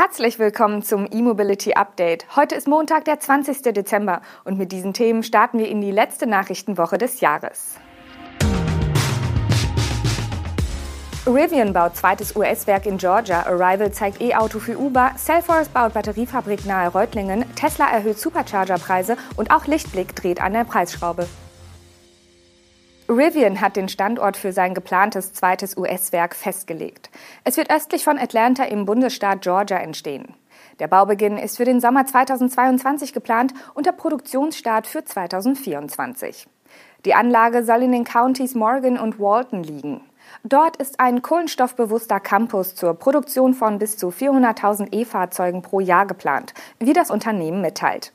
Herzlich willkommen zum E-Mobility Update. Heute ist Montag, der 20. Dezember und mit diesen Themen starten wir in die letzte Nachrichtenwoche des Jahres. Rivian baut zweites US-Werk in Georgia, Arrival zeigt E-Auto für Uber, Cellforce baut Batteriefabrik nahe Reutlingen, Tesla erhöht Supercharger-Preise und auch Lichtblick dreht an der Preisschraube. Rivian hat den Standort für sein geplantes zweites US-Werk festgelegt. Es wird östlich von Atlanta im Bundesstaat Georgia entstehen. Der Baubeginn ist für den Sommer 2022 geplant und der Produktionsstart für 2024. Die Anlage soll in den Countys Morgan und Walton liegen. Dort ist ein kohlenstoffbewusster Campus zur Produktion von bis zu 400.000 E-Fahrzeugen pro Jahr geplant, wie das Unternehmen mitteilt.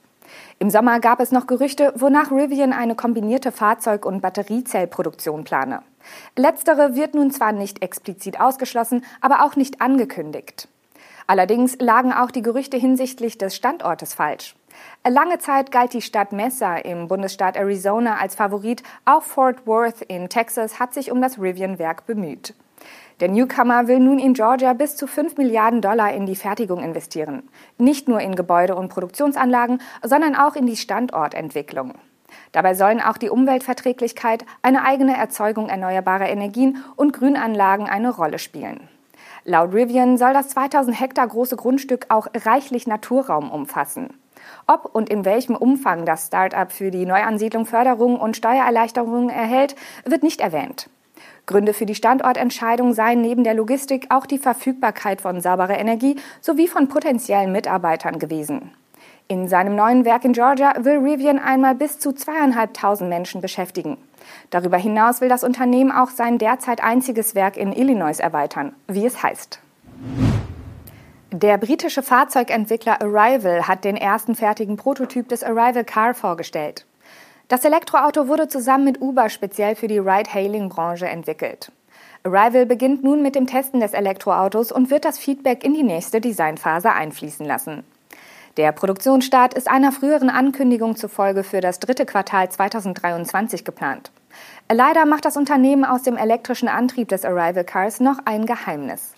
Im Sommer gab es noch Gerüchte, wonach Rivian eine kombinierte Fahrzeug- und Batteriezellproduktion plane. Letztere wird nun zwar nicht explizit ausgeschlossen, aber auch nicht angekündigt. Allerdings lagen auch die Gerüchte hinsichtlich des Standortes falsch. Lange Zeit galt die Stadt Mesa im Bundesstaat Arizona als Favorit, auch Fort Worth in Texas hat sich um das Rivian-Werk bemüht. Der Newcomer will nun in Georgia bis zu 5 Milliarden Dollar in die Fertigung investieren. Nicht nur in Gebäude und Produktionsanlagen, sondern auch in die Standortentwicklung. Dabei sollen auch die Umweltverträglichkeit, eine eigene Erzeugung erneuerbarer Energien und Grünanlagen eine Rolle spielen. Laut Rivian soll das 2000 Hektar große Grundstück auch reichlich Naturraum umfassen. Ob und in welchem Umfang das Start-up für die Neuansiedlung Förderungen und Steuererleichterungen erhält, wird nicht erwähnt. Gründe für die Standortentscheidung seien neben der Logistik auch die Verfügbarkeit von sauberer Energie sowie von potenziellen Mitarbeitern gewesen. In seinem neuen Werk in Georgia will Rivian einmal bis zu zweieinhalbtausend Menschen beschäftigen. Darüber hinaus will das Unternehmen auch sein derzeit einziges Werk in Illinois erweitern, wie es heißt. Der britische Fahrzeugentwickler Arrival hat den ersten fertigen Prototyp des Arrival Car vorgestellt. Das Elektroauto wurde zusammen mit Uber speziell für die Ride-Hailing-Branche entwickelt. Arrival beginnt nun mit dem Testen des Elektroautos und wird das Feedback in die nächste Designphase einfließen lassen. Der Produktionsstart ist einer früheren Ankündigung zufolge für das dritte Quartal 2023 geplant. Leider macht das Unternehmen aus dem elektrischen Antrieb des Arrival Cars noch ein Geheimnis.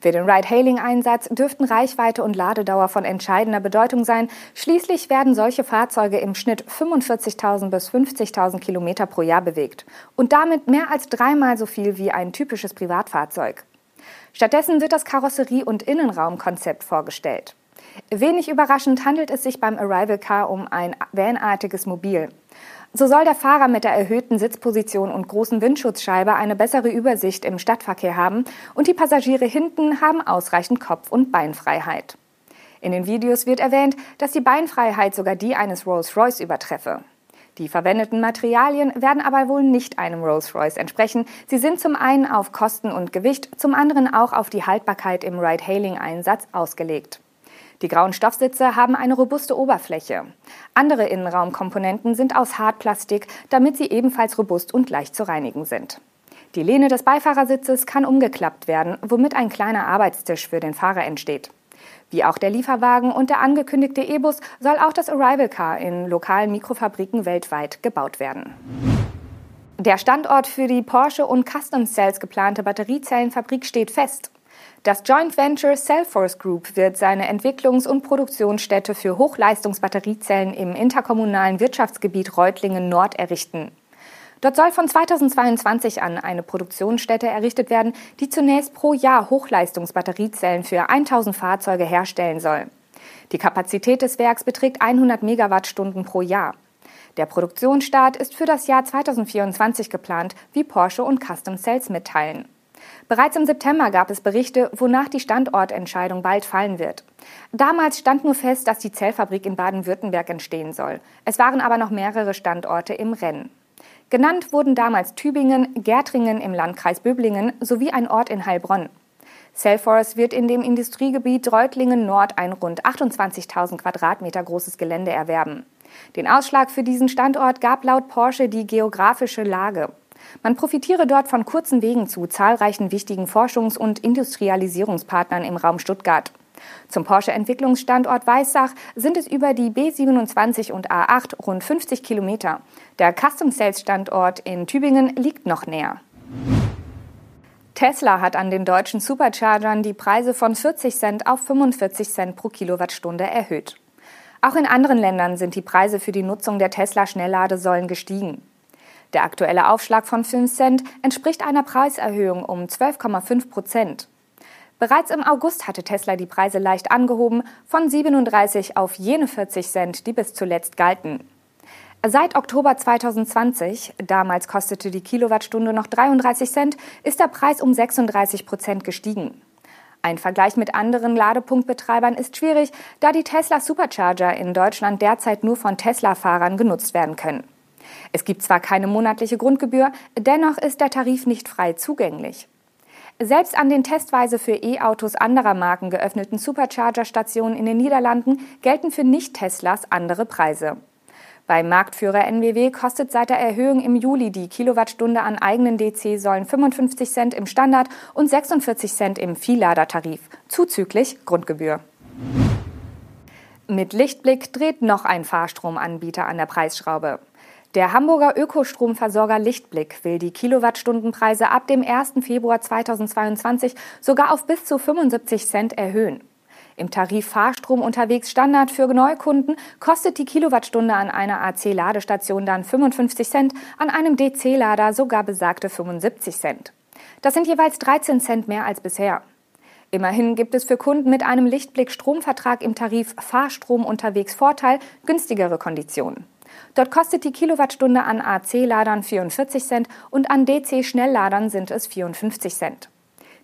Für den Ride-Hailing-Einsatz dürften Reichweite und Ladedauer von entscheidender Bedeutung sein. Schließlich werden solche Fahrzeuge im Schnitt 45.000 bis 50.000 Kilometer pro Jahr bewegt und damit mehr als dreimal so viel wie ein typisches Privatfahrzeug. Stattdessen wird das Karosserie- und Innenraumkonzept vorgestellt. Wenig überraschend handelt es sich beim Arrival Car um ein vanartiges Mobil. So soll der Fahrer mit der erhöhten Sitzposition und großen Windschutzscheibe eine bessere Übersicht im Stadtverkehr haben und die Passagiere hinten haben ausreichend Kopf- und Beinfreiheit. In den Videos wird erwähnt, dass die Beinfreiheit sogar die eines Rolls-Royce übertreffe. Die verwendeten Materialien werden aber wohl nicht einem Rolls-Royce entsprechen. Sie sind zum einen auf Kosten und Gewicht, zum anderen auch auf die Haltbarkeit im Ride-Hailing-Einsatz ausgelegt. Die grauen Stoffsitze haben eine robuste Oberfläche. Andere Innenraumkomponenten sind aus Hartplastik, damit sie ebenfalls robust und leicht zu reinigen sind. Die Lehne des Beifahrersitzes kann umgeklappt werden, womit ein kleiner Arbeitstisch für den Fahrer entsteht. Wie auch der Lieferwagen und der angekündigte E-Bus soll auch das Arrival Car in lokalen Mikrofabriken weltweit gebaut werden. Der Standort für die Porsche und Custom Cells geplante Batteriezellenfabrik steht fest. Das Joint Venture Cellforce Group wird seine Entwicklungs- und Produktionsstätte für Hochleistungsbatteriezellen im interkommunalen Wirtschaftsgebiet Reutlingen Nord errichten. Dort soll von 2022 an eine Produktionsstätte errichtet werden, die zunächst pro Jahr Hochleistungsbatteriezellen für 1000 Fahrzeuge herstellen soll. Die Kapazität des Werks beträgt 100 Megawattstunden pro Jahr. Der Produktionsstart ist für das Jahr 2024 geplant, wie Porsche und Custom Cells mitteilen. Bereits im September gab es Berichte, wonach die Standortentscheidung bald fallen wird. Damals stand nur fest, dass die Zellfabrik in Baden-Württemberg entstehen soll. Es waren aber noch mehrere Standorte im Rennen. Genannt wurden damals Tübingen, Gärtringen im Landkreis Böblingen sowie ein Ort in Heilbronn. Cellforce wird in dem Industriegebiet Reutlingen Nord ein rund 28.000 Quadratmeter großes Gelände erwerben. Den Ausschlag für diesen Standort gab laut Porsche die geografische Lage. Man profitiere dort von kurzen Wegen zu zahlreichen wichtigen Forschungs- und Industrialisierungspartnern im Raum Stuttgart. Zum Porsche-Entwicklungsstandort Weissach sind es über die B27 und A8 rund 50 Kilometer. Der Custom Sales Standort in Tübingen liegt noch näher. Tesla hat an den deutschen Superchargern die Preise von 40 Cent auf 45 Cent pro Kilowattstunde erhöht. Auch in anderen Ländern sind die Preise für die Nutzung der Tesla-Schnellladesäulen gestiegen. Der aktuelle Aufschlag von 5 Cent entspricht einer Preiserhöhung um 12,5 Prozent. Bereits im August hatte Tesla die Preise leicht angehoben, von 37 auf jene 40 Cent, die bis zuletzt galten. Seit Oktober 2020, damals kostete die Kilowattstunde noch 33 Cent, ist der Preis um 36 Prozent gestiegen. Ein Vergleich mit anderen Ladepunktbetreibern ist schwierig, da die Tesla Supercharger in Deutschland derzeit nur von Tesla-Fahrern genutzt werden können. Es gibt zwar keine monatliche Grundgebühr, dennoch ist der Tarif nicht frei zugänglich. Selbst an den testweise für E-Autos anderer Marken geöffneten Supercharger-Stationen in den Niederlanden gelten für Nicht-Teslas andere Preise. Beim Marktführer NWW kostet seit der Erhöhung im Juli die Kilowattstunde an eigenen DC-Säulen 55 Cent im Standard und 46 Cent im Vielladertarif, zuzüglich Grundgebühr. Mit Lichtblick dreht noch ein Fahrstromanbieter an der Preisschraube. Der Hamburger Ökostromversorger Lichtblick will die Kilowattstundenpreise ab dem 1. Februar 2022 sogar auf bis zu 75 Cent erhöhen. Im Tarif Fahrstrom unterwegs Standard für Neukunden kostet die Kilowattstunde an einer AC-Ladestation dann 55 Cent, an einem DC-Lader sogar besagte 75 Cent. Das sind jeweils 13 Cent mehr als bisher. Immerhin gibt es für Kunden mit einem Lichtblick-Stromvertrag im Tarif Fahrstrom unterwegs Vorteil günstigere Konditionen. Dort kostet die Kilowattstunde an AC-Ladern 44 Cent und an DC-Schnellladern sind es 54 Cent.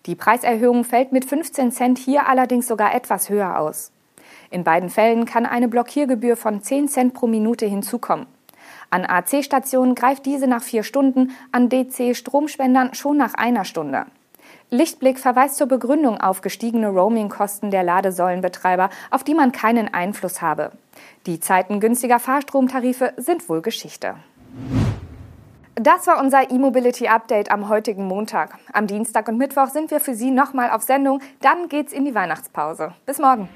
Die Preiserhöhung fällt mit 15 Cent hier allerdings sogar etwas höher aus. In beiden Fällen kann eine Blockiergebühr von 10 Cent pro Minute hinzukommen. An AC-Stationen greift diese nach vier Stunden, an DC-Stromspendern schon nach einer Stunde. Lichtblick verweist zur Begründung auf gestiegene Roaming-Kosten der Ladesäulenbetreiber, auf die man keinen Einfluss habe. Die Zeiten günstiger Fahrstromtarife sind wohl Geschichte. Das war unser E-Mobility Update am heutigen Montag. Am Dienstag und Mittwoch sind wir für Sie nochmal auf Sendung. Dann geht's in die Weihnachtspause. Bis morgen.